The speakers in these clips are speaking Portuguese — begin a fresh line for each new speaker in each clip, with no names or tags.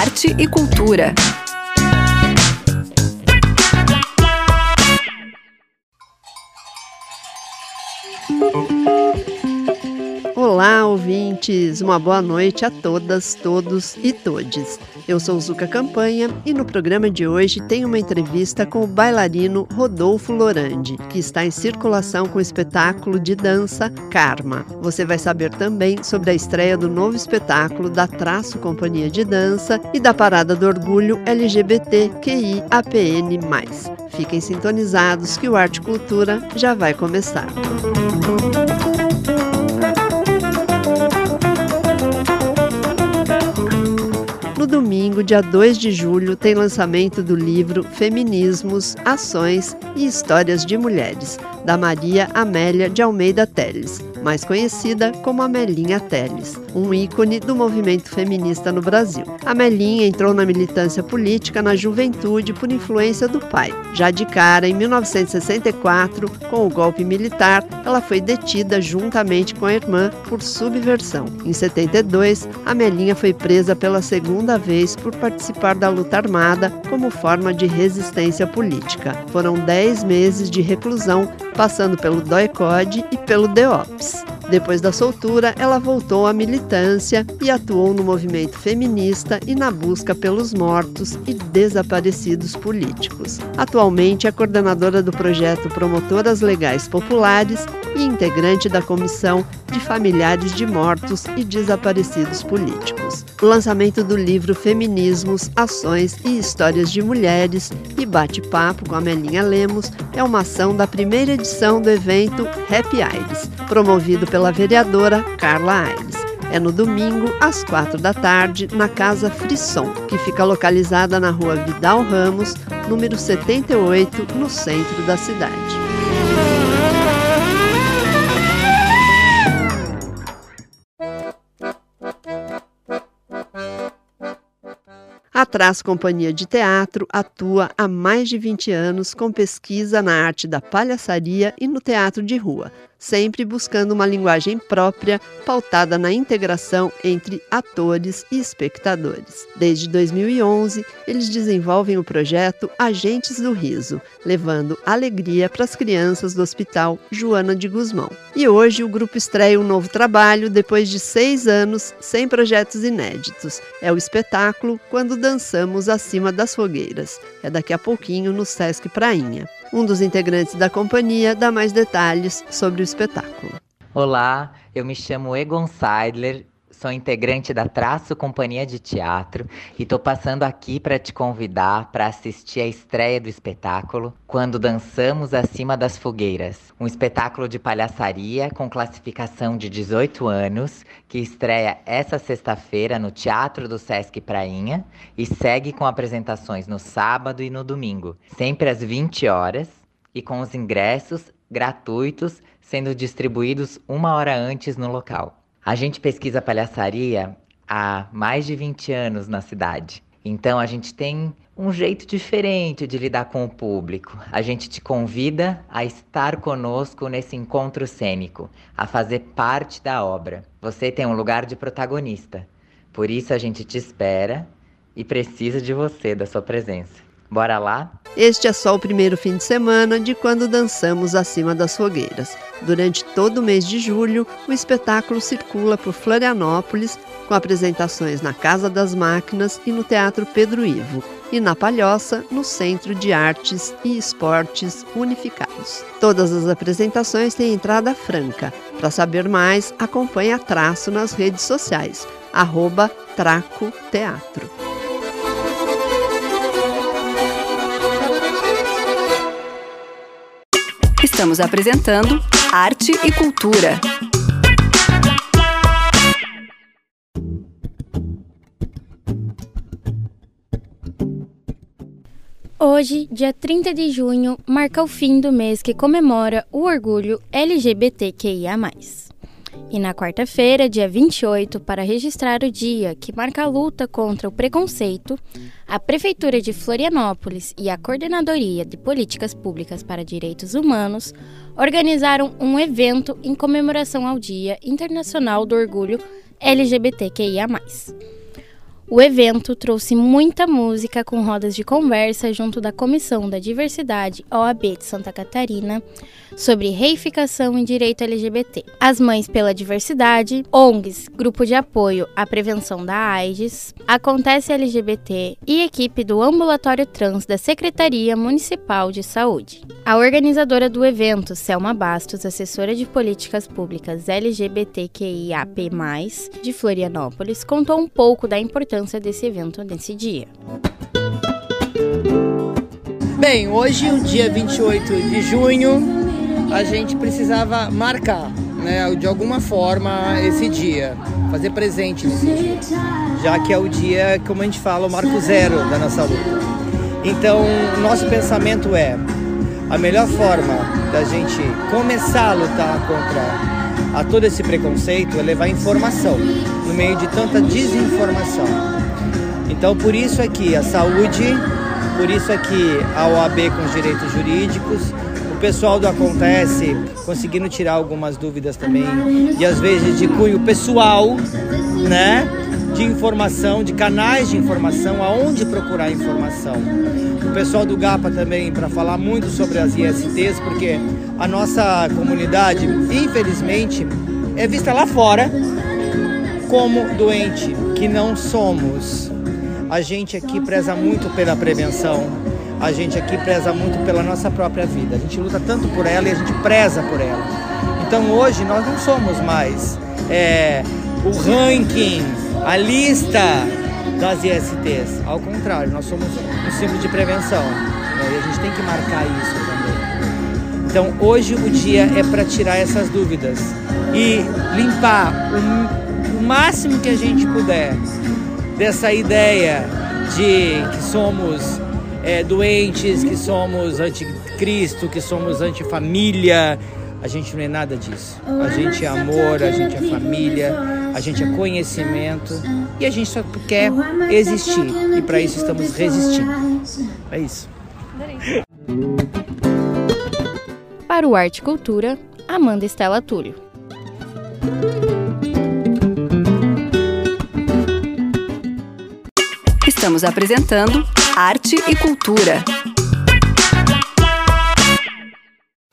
arte e cultura.
Olá, ouvintes! Uma boa noite a todas, todos e todes. Eu sou Zuka Campanha e no programa de hoje tem uma entrevista com o bailarino Rodolfo Lorandi, que está em circulação com o espetáculo de dança Karma. Você vai saber também sobre a estreia do novo espetáculo da Traço Companhia de Dança e da Parada do Orgulho LGBTQI APN+. Fiquem sintonizados que o Arte Cultura já vai começar. Música dia 2 de julho, tem lançamento do livro Feminismos, Ações e Histórias de Mulheres, da Maria Amélia de Almeida Teles, mais conhecida como Amelinha Teles, um ícone do movimento feminista no Brasil. Amelinha entrou na militância política na juventude por influência do pai. Já de cara, em 1964, com o golpe militar, ela foi detida juntamente com a irmã por subversão. Em 72, Amelinha foi presa pela segunda vez por participar da luta armada como forma de resistência política. Foram 10 meses de reclusão passando pelo DOI-CODE e pelo DEOPS. Depois da soltura, ela voltou à militância e atuou no movimento feminista e na busca pelos mortos e desaparecidos políticos. Atualmente é coordenadora do projeto Promotoras Legais Populares e integrante da Comissão de Familiares de Mortos e Desaparecidos Políticos. O lançamento do livro Feminismos, Ações e Histórias de Mulheres e Bate-Papo com a Melinha Lemos é uma ação da primeira edição do evento Happy Aires, promovido pela pela vereadora Carla Aires. É no domingo, às quatro da tarde, na Casa Frisson, que fica localizada na rua Vidal Ramos, número 78, no centro da cidade. A Traz Companhia de Teatro atua há mais de 20 anos com pesquisa na arte da palhaçaria e no teatro de rua, sempre buscando uma linguagem própria, pautada na integração entre atores e espectadores. Desde 2011, eles desenvolvem o projeto Agentes do Riso, levando alegria para as crianças do Hospital Joana de Guzmão. E hoje o grupo estreia um novo trabalho depois de seis anos sem projetos inéditos. É o espetáculo Quando Dançamos Acima das Fogueiras. É daqui a pouquinho no Sesc Prainha. Um dos integrantes da companhia dá mais detalhes sobre o espetáculo.
Olá, eu me chamo Egon Seidler, sou integrante da Traço Companhia de Teatro e estou passando aqui para te convidar para assistir a estreia do espetáculo Quando Dançamos Acima das Fogueiras, um espetáculo de palhaçaria com classificação de 18 anos que estreia essa sexta-feira no Teatro do Sesc Prainha e segue com apresentações no sábado e no domingo, sempre às 20 horas e com os ingressos gratuitos sendo distribuídos uma hora antes no local. A gente pesquisa palhaçaria há mais de 20 anos na cidade. Então a gente tem um jeito diferente de lidar com o público. A gente te convida a estar conosco nesse encontro cênico, a fazer parte da obra. Você tem um lugar de protagonista. Por isso a gente te espera e precisa de você, da sua presença. Bora lá?
Este é só o primeiro fim de semana de quando dançamos acima das fogueiras. Durante todo o mês de julho, o espetáculo circula por Florianópolis, com apresentações na Casa das Máquinas e no Teatro Pedro Ivo, e na Palhoça, no Centro de Artes e Esportes Unificados. Todas as apresentações têm entrada franca. Para saber mais, acompanhe a Traço nas redes sociais, arroba Traco Teatro.
Estamos apresentando Arte e Cultura.
Hoje, dia 30 de junho, marca o fim do mês que comemora o orgulho LGBTQIA. E na quarta-feira, dia 28, para registrar o dia que marca a luta contra o preconceito, a Prefeitura de Florianópolis e a Coordenadoria de Políticas Públicas para Direitos Humanos organizaram um evento em comemoração ao Dia Internacional do Orgulho LGBTQIA. O evento trouxe muita música com rodas de conversa junto da Comissão da Diversidade OAB de Santa Catarina sobre reificação e direito LGBT. As Mães pela Diversidade, ONGs, Grupo de Apoio à Prevenção da AIDS, Acontece LGBT e equipe do Ambulatório Trans da Secretaria Municipal de Saúde. A organizadora do evento, Selma Bastos, assessora de políticas públicas LGBTQIAP+, de Florianópolis, contou um pouco da importância desse evento nesse dia.
Bem, hoje, o dia 28 de junho, a gente precisava marcar, né, de alguma forma, esse dia, fazer presente nesse dia, já que é o dia, como a gente fala, o marco zero da nossa luta. Então, nosso pensamento é a melhor forma da gente começar a lutar contra a todo esse preconceito é levar informação no meio de tanta desinformação. Então, por isso aqui a saúde, por isso aqui a OAB com os direitos jurídicos, pessoal do Acontece conseguindo tirar algumas dúvidas também, e às vezes de cunho pessoal, né? De informação, de canais de informação, aonde procurar informação o pessoal do GAPA também para falar muito sobre as ISTs, porque a nossa comunidade, infelizmente, é vista lá fora como doente, que não somos. A gente aqui preza muito pela prevenção, a gente aqui preza muito pela nossa própria vida. A gente luta tanto por ela e a gente preza por ela. Então hoje nós não somos mais é, o ranking, a lista das ISTs. Ao contrário, nós somos um símbolo de prevenção. Né? E a gente tem que marcar isso também. Então hoje o dia é para tirar essas dúvidas e limpar o, o máximo que a gente puder dessa ideia de que somos é, doentes, que somos anticristo, que somos antifamília. A gente não é nada disso. A gente é amor, a gente é família, a gente é conhecimento e a gente só quer existir. E para isso estamos resistindo. É isso.
Para o Arte e Cultura, Amanda Estela Túlio.
Estamos apresentando Arte e Cultura.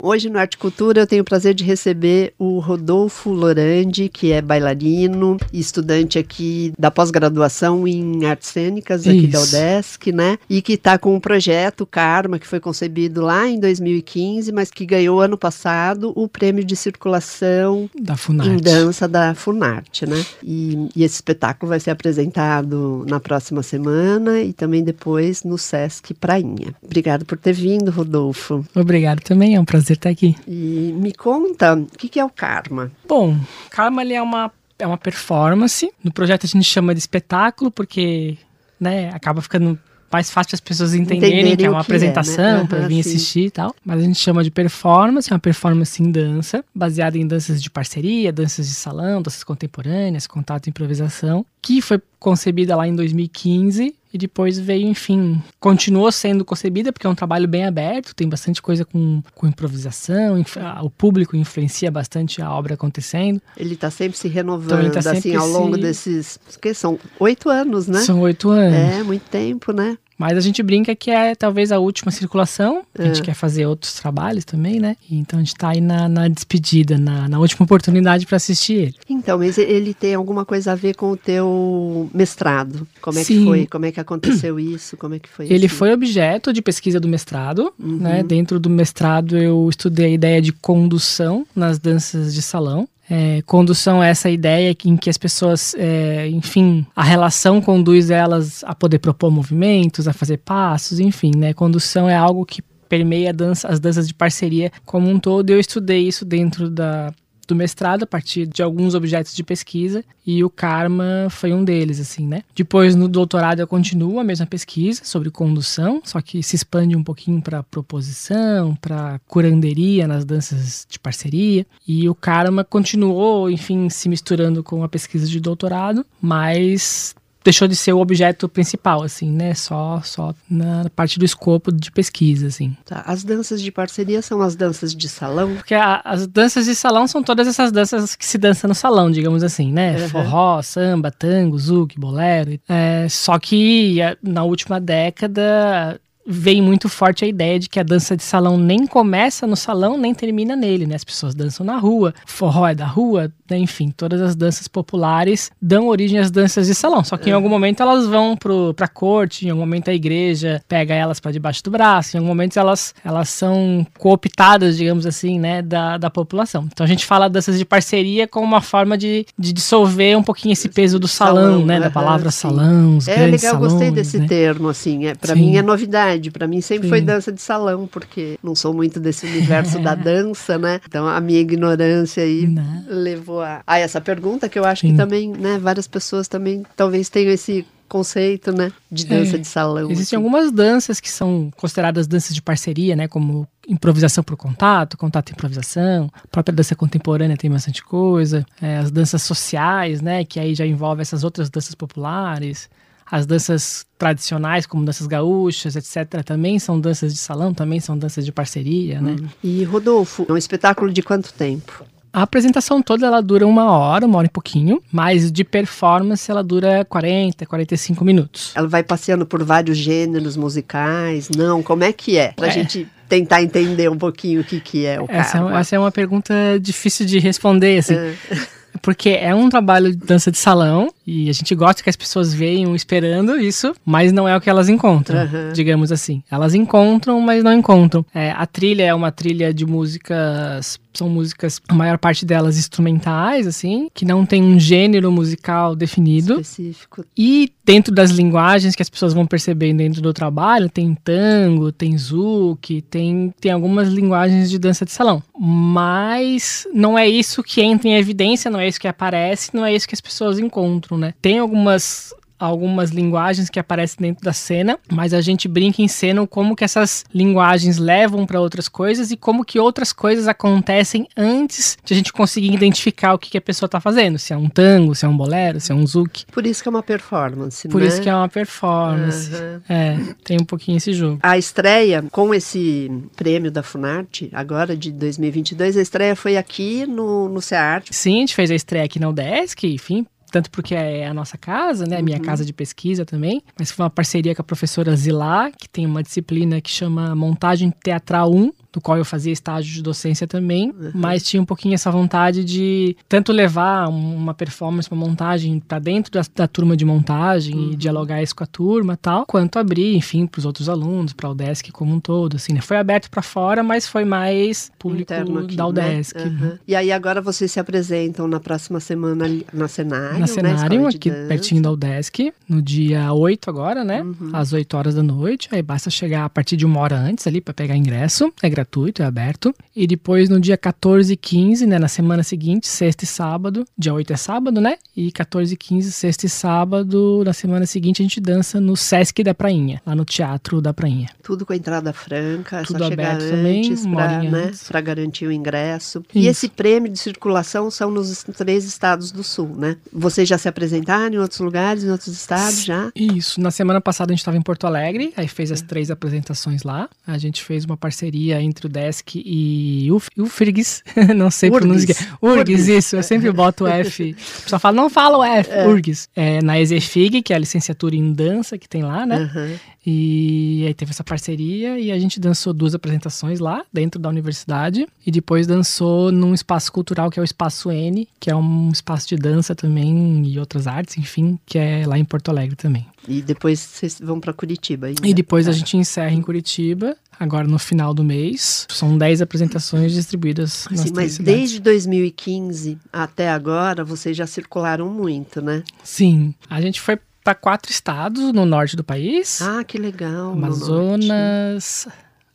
Hoje no Arte Cultura eu tenho o prazer de receber o Rodolfo Lorandi, que é bailarino estudante aqui da pós-graduação em artes cênicas aqui da
Isso.
UDESC, né? E que está com um projeto Karma, que foi concebido lá em 2015, mas que ganhou ano passado o prêmio de circulação
da
em
Funarte.
dança da Funarte, né? E, e esse espetáculo vai ser apresentado na próxima semana e também depois no Sesc Prainha. Obrigado por ter vindo, Rodolfo.
Obrigado também, é um prazer estar aqui.
E me conta, o que, que é o karma?
Bom, Karma ele é uma, é uma performance. No projeto a gente chama de espetáculo porque né, acaba ficando mais fácil as pessoas entenderem
Entenderem
que é uma
que é,
apresentação
né?
para vir
sim.
assistir e tal. Mas a gente chama de performance, é uma performance em dança, baseada em danças de parceria, danças de salão, danças contemporâneas, contato e improvisação, que foi concebida lá em 2015 e depois veio, enfim, continuou sendo concebida porque é um trabalho bem aberto, tem bastante coisa com, com improvisação, o público influencia bastante a obra acontecendo.
Ele está sempre se renovando,
Então, ele tá
assim,
sempre
ao longo
se-
desses. Que são oito anos, né?
São oito anos.
É, muito tempo, né?
Mas a gente brinca que é talvez a última circulação. A gente
É.
quer fazer outros trabalhos também, né? Então a gente tá aí na, na despedida, na, na última oportunidade para assistir ele.
Então, mas ele tem alguma coisa a ver com o teu mestrado? Como é que
Sim.
foi? Como é que aconteceu isso? Como é que foi
Ele foi objeto de pesquisa do mestrado,
Uhum.
né? Dentro do mestrado eu estudei a ideia de condução nas danças de salão. É, condução é essa ideia que- em que as pessoas, é, enfim, a relação conduz elas a poder propor movimentos, a fazer passos, enfim, né? Condução é algo que permeia dança- as danças de parceria como um todo. Eu estudei isso dentro da, do mestrado a partir de alguns objetos de pesquisa e o karma foi um deles, assim, né? Depois no doutorado eu continuo a mesma pesquisa sobre condução, só que se expande um pouquinho para proposição, para curanderia nas danças de parceria e o karma continuou, enfim, se misturando com a pesquisa de doutorado, mas deixou de ser o objeto principal, assim, né? Só, só na parte do escopo de pesquisa, assim.
Tá. As danças de parceria são as danças de salão?
Porque a, as danças de salão são todas essas danças que se dança no salão, digamos assim, né?
Uhum.
Forró, samba, tango, zouk, bolero. É, só que na última década vem muito forte a ideia de que a dança de salão nem começa no salão, nem termina nele, né? As pessoas dançam na rua, forró é da rua, né? enfim, todas as danças populares dão origem às danças de salão. Só que em algum momento elas vão pro, pra corte, em algum momento a igreja pega elas para debaixo do braço, em algum momento elas, elas são cooptadas, digamos assim, né, da, da população. Então a gente fala danças de parceria como uma forma de, de dissolver um pouquinho esse peso do salão, salão né? Da palavra sim. salão, os
É
legal,
salões, gostei desse
né?
termo, assim. É, para mim é novidade. Para mim sempre Sim. foi dança de salão, porque não sou muito desse universo da dança, né? Então a minha ignorância aí não. levou a, a, essa pergunta que eu acho Sim. que também, né, várias pessoas também talvez tenham esse conceito, né, de dança é, de salão.
Existem
assim.
algumas danças que são consideradas danças de parceria, né, como improvisação por contato, contato e improvisação, a própria dança contemporânea tem bastante coisa, é, as danças sociais, né, que aí já envolve essas outras danças populares. As danças tradicionais, como danças gaúchas, etc., também são danças de salão, também são danças de parceria, né?
Hum. E Rodolfo, é um espetáculo de quanto tempo?
A apresentação toda ela dura uma hora, uma hora e pouquinho, mas de performance ela dura 40, 45 minutos.
Ela vai passeando por vários gêneros musicais, não? Como é que é? Pra é. gente tentar entender um pouquinho o que, que é o
essa, é essa é uma pergunta difícil de responder, assim. É. Porque é um trabalho de dança de salão e a gente gosta que as pessoas venham esperando isso, mas não é o que elas encontram, uhum. digamos assim. Elas encontram, mas não encontram. É, a trilha é uma trilha de músicas são músicas, a maior parte delas instrumentais, assim, que não tem um gênero musical definido.
Específico.
E dentro das linguagens que as pessoas vão percebendo dentro do trabalho, tem tango, tem zouk, tem, tem algumas linguagens de dança de salão. Mas não é isso que entra em evidência, não é isso que aparece, não é isso que as pessoas encontram, né? Tem algumas algumas linguagens que aparecem dentro da cena, mas a gente brinca em cena como que essas linguagens levam para outras coisas e como que outras coisas acontecem antes de a gente conseguir identificar o que, que a pessoa está fazendo, se é um tango, se é um bolero, se é um zouk.
Por isso que é uma performance,
Por
né?
isso que é uma performance. Uhum. É, tem um pouquinho esse jogo.
A estreia com esse prêmio da Funarte, agora de 2022, a estreia foi aqui no, no CEART.
Sim, a gente fez a estreia aqui na UDESC, enfim, tanto porque é a nossa casa, né, a minha uhum. casa de pesquisa também, mas foi uma parceria com a professora Zilá, que tem uma disciplina que chama Montagem Teatral 1, do qual eu fazia estágio de docência também, uhum. mas tinha um pouquinho essa vontade de tanto levar uma performance, uma montagem para dentro da, da, turma de montagem uhum. e dialogar isso com a turma tal, quanto abrir, enfim, para os outros alunos, para o UDESC como um todo, assim, né? Foi aberto para fora, mas foi mais público aqui, da UDESC. Né?
Uhum. E aí agora vocês se apresentam na próxima semana na Cenário,
Na Cenário, né? aqui pertinho da UDESC, no dia 8 agora, né? Uhum. Às 8 horas da noite, aí basta chegar a partir de uma hora antes ali para pegar ingresso, é gratuito gratuito, é aberto. E depois no dia 14 e 15, né, na semana seguinte, sexta e sábado, dia 8 é sábado, né? E 14 e 15, sexta e sábado, na semana seguinte a gente dança no Sesc da Prainha, lá no Teatro da Prainha.
Tudo com entrada franca,
Tudo
só
aberto
chegar
também,
antes para né, pra garantir o ingresso. Isso. E esse prêmio de circulação são nos três estados do sul, né? Vocês já se apresentaram em outros lugares, em outros estados já?
Isso. Na semana passada a gente estava em Porto Alegre, aí fez as três apresentações lá. A gente fez uma parceria entre o Desk e o Ufrgs, não sei pronunciar. Urgs, isso, eu sempre boto o F. O pessoal fala, não fala o F, é. Urgs. É, na Exefig, que é a licenciatura em dança que tem lá, né? Uhum. E aí teve essa parceria e a gente dançou duas apresentações lá, dentro da universidade. E depois dançou num espaço cultural que é o Espaço N, que é um espaço de dança também e outras artes, enfim, que é lá em Porto Alegre também.
E depois vocês vão para Curitiba ainda.
E depois a gente encerra em Curitiba, agora no final do mês. São 10 apresentações distribuídas nas
Sim, mas
cidades.
desde 2015 até agora, vocês já circularam muito, né?
Sim. A gente foi para quatro estados no norte do país.
Ah, que legal.
Amazonas,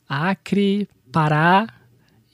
Acre, Pará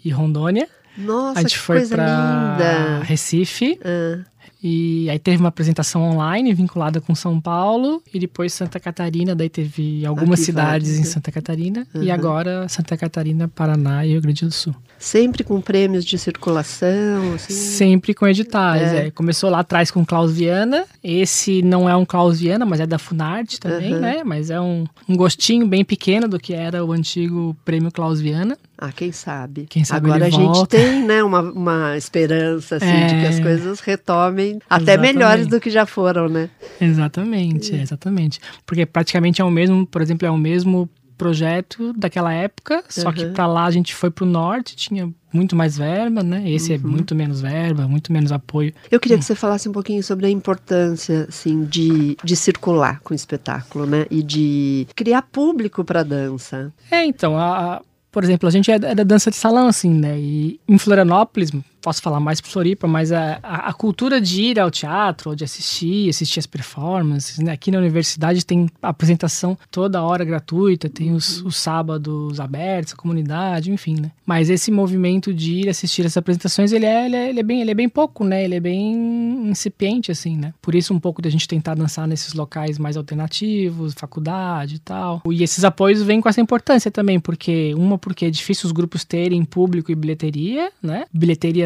e Rondônia.
Nossa,
a gente foi para
linda.
Recife.
Ah.
E aí teve uma apresentação online vinculada com São Paulo e depois Santa Catarina, daí teve algumas
Aqui
cidades em
né?
Santa Catarina e
Uhum.
agora Santa Catarina, Paraná e Rio Grande do Sul.
Sempre com prêmios de circulação, assim.
Sempre com editais.
É.
é. Começou lá atrás com Klaus Viana. Esse não é um Klaus Viana, mas é da Funarte também,
Uhum.
né? Mas é um, um gostinho bem pequeno do que era o antigo prêmio Klaus Viana.
Ah, quem sabe?
Quem sabe
Agora a
ele
gente
volta.
tem, né, uma, uma esperança, assim, de que as
É.
coisas retomem até
Exatamente.
melhores do que já foram, né?
Exatamente, é, exatamente. Porque praticamente é o mesmo, por exemplo, é o mesmo projeto daquela época, só que
Uhum.
pra lá a gente foi pro norte, tinha muito mais verba, né? Esse é muito menos verba, muito menos apoio.
Eu queria que você falasse um pouquinho sobre a importância, assim, de, de circular com o espetáculo, né? E de criar público para dança.
É, então, a, a- por exemplo, a gente é da, é da dança de salão, assim, né? E em Florianópolis, posso falar mais por Floripa, mas a, a, cultura de ir ao teatro, ou de assistir, assistir as performances, né? Aqui na universidade tem apresentação toda hora gratuita, tem os, os sábados abertos, a comunidade, enfim, né? Mas esse movimento de ir assistir essas apresentações, ele é, ele é, ele é bem, ele é bem pouco, né? Ele é bem incipiente, assim, né? Por isso um pouco da gente tentar dançar nesses locais mais alternativos, faculdade e tal. E esses apoios vêm com essa importância também, porque uma porque é difícil os grupos terem público e bilheteria, né?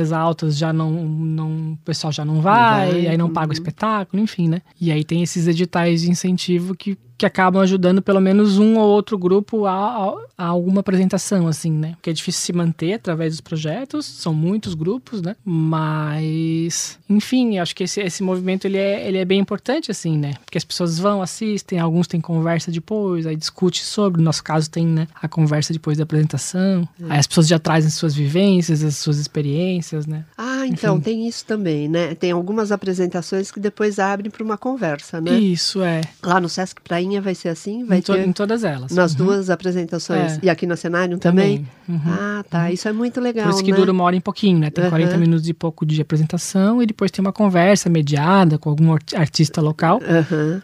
Bilheterias altas já não, não o pessoal já não vai,
vai,
aí não paga o
uhum.
espetáculo, enfim, né? E aí tem esses editais de incentivo que que acabam ajudando pelo menos um ou outro grupo a, a- a alguma apresentação, assim, né? Porque é difícil se manter através dos projetos, são muitos grupos, né? Mas, enfim, eu acho que esse, esse movimento ele é, ele é bem importante, assim, né? Porque as pessoas vão, assistem, alguns têm conversa depois, aí discute sobre, no nosso caso tem, né? A conversa depois da apresentação, aí as pessoas já trazem suas vivências, as suas experiências, né?
Ah, então, tem isso também, né? Tem algumas apresentações que depois abrem para uma conversa, né?
Isso, é.
Lá no Sesc Prainha vai ser assim? Vai
Em, to-
ter
em todas elas.
nas
Uhum.
duas apresentações?
É.
E aqui no cenário também?
Uhum.
Ah, tá. Isso é muito legal,
Por isso que
né?
dura uma hora e pouquinho, né? Tem
Aham.
40 minutos e pouco de apresentação e depois tem uma conversa mediada com algum art- artista local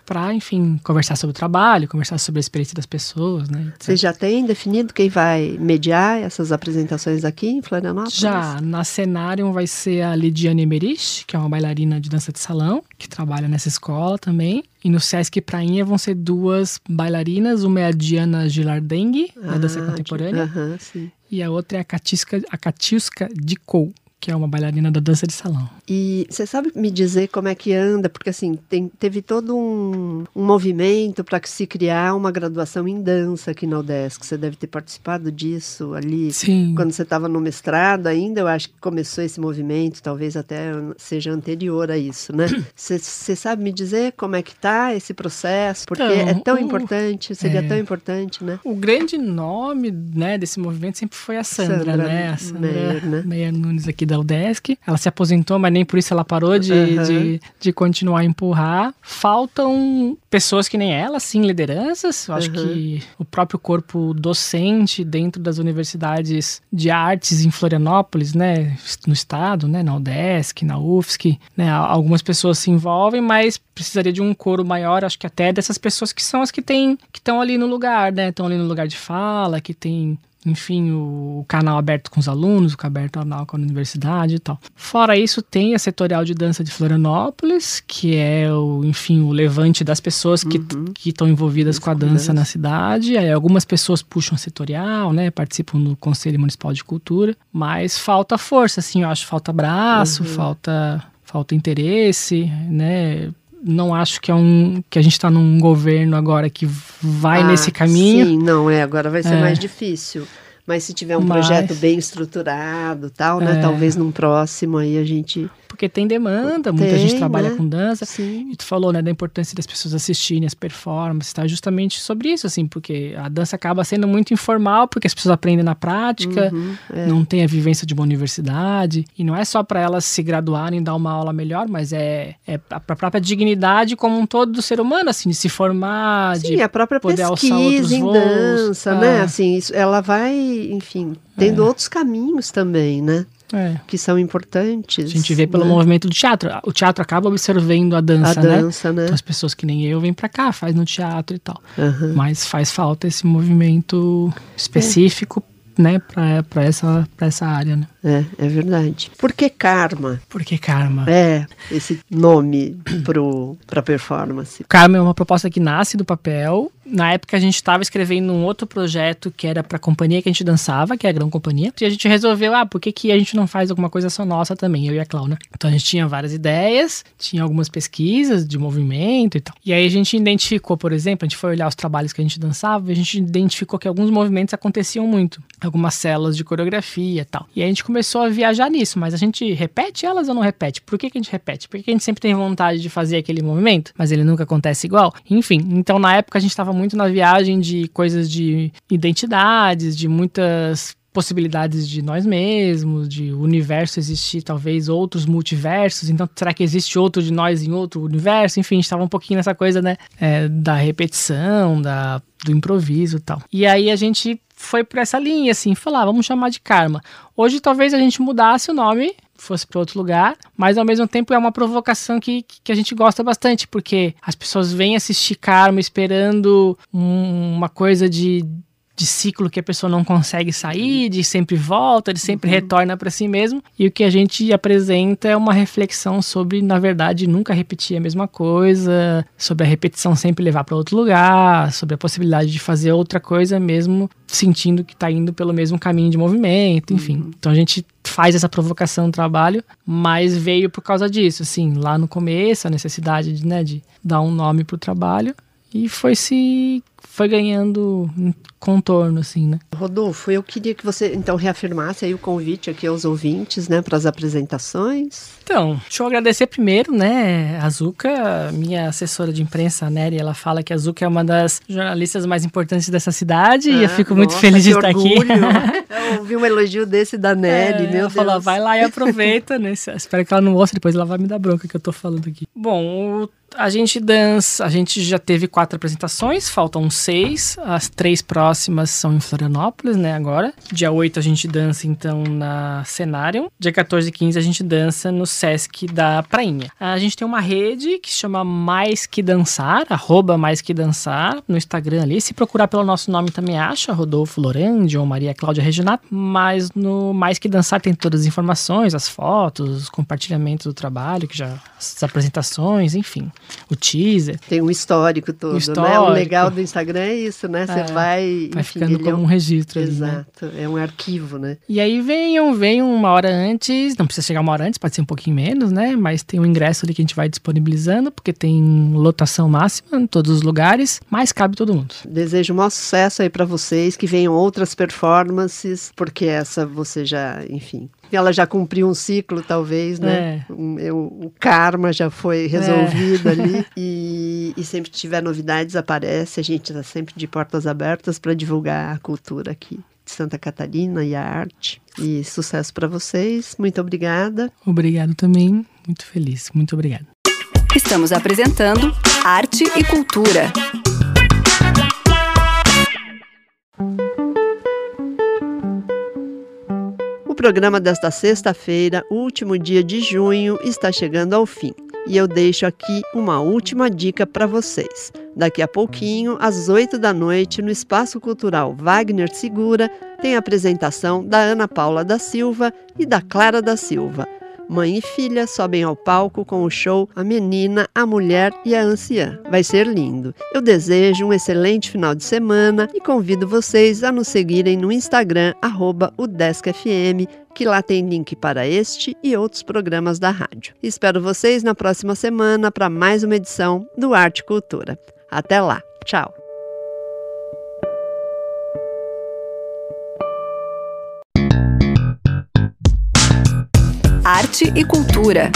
para, enfim, conversar sobre o trabalho, conversar sobre a experiência das pessoas, né? etc.
Você já tem definido quem vai mediar essas apresentações aqui em Florianópolis?
Já na cenário vai ser a Lidiane Emerich, que é uma bailarina de dança de salão, que trabalha nessa escola também. E no Sesc Prainha vão ser duas bailarinas, uma é a Diana Gilardengue, da dança
Ah,
contemporânea,
Aham, sim.
e a outra é a Katiska, a Katiuska Dicou, que é uma bailarina da dança de salão.
E você sabe me dizer como é que anda? Porque assim, tem- teve todo um, um movimento para que se criar uma graduação em dança aqui na UDESC. Você deve ter participado disso ali.
Sim.
Quando você estava no mestrado ainda, eu acho que começou esse movimento, talvez até seja anterior a isso, né? Você sabe me dizer como é que tá esse processo? Porque
Então,
é tão
o-
importante, seria
é.
tão importante, né?
O grande nome né, desse movimento sempre foi a Sandra,
Sandra
né? A Sandra
Meyer, né?
Meyer Nunes aqui da UDESC. Ela se aposentou, mas nem por isso ela parou de,
Aham.
de, de continuar a empurrar. Faltam pessoas que nem ela, sim, lideranças. Eu acho
Aham.
que o próprio corpo docente dentro das universidades de artes em Florianópolis, né? No estado, né? Na UDESC, na UFSC, né? Algumas pessoas se envolvem, mas precisaria de um coro maior, acho que até dessas pessoas que são as que têm, que estão ali no lugar, né? Estão ali no lugar de fala, que tem enfim, o canal aberto com os alunos, o aberto canal com a universidade e tal. Fora isso, tem a Setorial de Dança de Florianópolis, que é o, enfim, o levante das pessoas que que estão envolvidas com a dança na cidade. Aí algumas pessoas puxam a setorial, né, participam do Conselho Municipal de Cultura, mas falta força, assim, eu acho, falta braço, falta falta interesse, né? Não acho que é um que a gente está num governo agora que vai
Ah,
nesse caminho.
Sim, não é. Agora vai ser
É.
mais difícil. Mas se tiver um
Mas-
projeto bem estruturado, tal, né?
É.
Talvez num próximo aí a gente.
Porque tem demanda, muita
Tem,
gente trabalha
né?
com dança.
Sim.
E tu falou, né, da importância das pessoas assistirem as performances, tá? Justamente sobre isso, assim, porque a dança acaba sendo muito informal, porque as pessoas aprendem na prática,
Uhum, é.
não tem a vivência de uma universidade, e não é só para elas se graduarem e dar uma aula melhor, mas é, é a própria dignidade como um todo do ser humano, assim, de se formar,
Sim,
de
a própria
poder alçar
pesquisa
outros
em
voos.
dança, né?
É.
Assim, isso, ela vai, enfim, tendo outros caminhos também, né?
é.
Que são importantes.
A gente vê pelo
né?
movimento do teatro. O teatro acaba observando a
A
dança, né?
dança, né?
Então, as pessoas que nem eu vêm pra cá, faz no teatro e tal.
Aham.
Mas faz falta esse movimento específico, né, pra, pra, essa, pra essa área, né?
É, é verdade. Por que karma?
Por que karma?
É, esse nome para performance.
Karma é uma proposta que nasce do papel. Na época a gente estava escrevendo um outro projeto que era para a companhia que a gente dançava, que é a Grão Companhia. E a gente resolveu, ah, por que, que a gente não faz alguma coisa só nossa também, eu e a Cláudia? Então a gente tinha várias ideias, tinha algumas pesquisas de movimento e tal. E aí a gente identificou, por exemplo, a gente foi olhar os trabalhos que a gente dançava, e a gente identificou que alguns movimentos aconteciam muito. Algumas células de coreografia e tal. E aí a gente começou a viajar nisso, mas a gente repete elas ou não repete? Por que, que a gente repete? Por que, que a gente sempre tem vontade de fazer aquele movimento, mas ele nunca acontece igual? Enfim, então na época a gente estava muito na viagem de coisas de identidades, de muitas possibilidades de nós mesmos, de o universo existir talvez outros multiversos, então será que existe outro de nós em outro universo? Enfim, estava um pouquinho nessa coisa, né, é, da repetição, da, do improviso e tal. E aí a gente foi por essa linha, assim, falar, vamos chamar de karma. Hoje talvez a gente mudasse o nome, fosse para outro lugar, mas ao mesmo tempo é uma provocação que, que a gente gosta bastante, porque as pessoas vêm assistir karma esperando um, uma coisa de de ciclo que a pessoa não consegue sair, de sempre volta, de sempre uhum. retorna para si mesmo. E o que a gente apresenta é uma reflexão sobre, na verdade, nunca repetir a mesma coisa, sobre a repetição sempre levar para outro lugar, sobre a possibilidade de fazer outra coisa mesmo sentindo que está indo pelo mesmo caminho de movimento, enfim. Uhum. Então a gente faz essa provocação no trabalho, mas veio por causa disso, assim, lá no começo, a necessidade de, né, de dar um nome para o trabalho e foi se foi ganhando contorno, assim, né?
Rodolfo, eu queria que você então reafirmasse aí o convite aqui aos ouvintes, né, para as apresentações.
Então, deixa eu agradecer primeiro, né, a Zuka, minha assessora de imprensa, a Nery, ela fala que a Zuka é uma das jornalistas mais importantes dessa cidade ah, e eu ah, fico nossa, muito feliz de estar
orgulho. aqui. eu ouvi um elogio desse da Nery, é, meu ela Deus.
falou, vai lá e aproveita, né, espero que ela não ouça, depois ela vai me dar bronca que eu tô falando aqui. Bom, a gente dança, a gente já teve quatro apresentações, faltam seis. As três próximas são em Florianópolis, né, agora. Dia 8 a gente dança, então, na Cenário. Dia 14 e 15 a gente dança no Sesc da Prainha. A gente tem uma rede que se chama Mais Que Dançar, arroba Mais Que Dançar, no Instagram ali. Se procurar pelo nosso nome também acha, Rodolfo Lorandi ou Maria Cláudia Reginato. Mas no Mais Que Dançar tem todas as informações, as fotos, os compartilhamentos do trabalho, que já as apresentações, enfim o teaser.
Tem um histórico todo, um histórico. né? O legal do Instagram é isso, né? Você é, vai...
Vai enfim, ficando como é um, um registro
Exato,
ali, né?
é um arquivo, né?
E aí venham, venham uma hora antes, não precisa chegar uma hora antes, pode ser um pouquinho menos, né? Mas tem um ingresso ali que a gente vai disponibilizando, porque tem lotação máxima em todos os lugares, mas cabe todo mundo.
Desejo um maior sucesso aí para vocês, que venham outras performances, porque essa você já, enfim, ela já cumpriu um ciclo, talvez, né? É. O, o, karma já foi resolvido é. ali. E, e sempre que tiver novidades, aparece. A gente está sempre de portas abertas para divulgar a cultura aqui de Santa Catarina e a arte. E sucesso para vocês. Muito obrigada.
Obrigado também. Muito feliz. Muito obrigado.
Estamos apresentando Arte e Cultura.
Programa desta sexta-feira, último dia de junho, está chegando ao fim. E eu deixo aqui uma última dica para vocês. Daqui a pouquinho, às 8 da noite, no Espaço Cultural Wagner Segura, tem a apresentação da Ana Paula da Silva e da Clara da Silva mãe e filha sobem ao palco com o show A Menina, a Mulher e a Anciã. Vai ser lindo. Eu desejo um excelente final de semana e convido vocês a nos seguirem no Instagram, UDescFM, que lá tem link para este e outros programas da rádio. Espero vocês na próxima semana para mais uma edição do Arte Cultura. Até lá. Tchau.
Arte e cultura.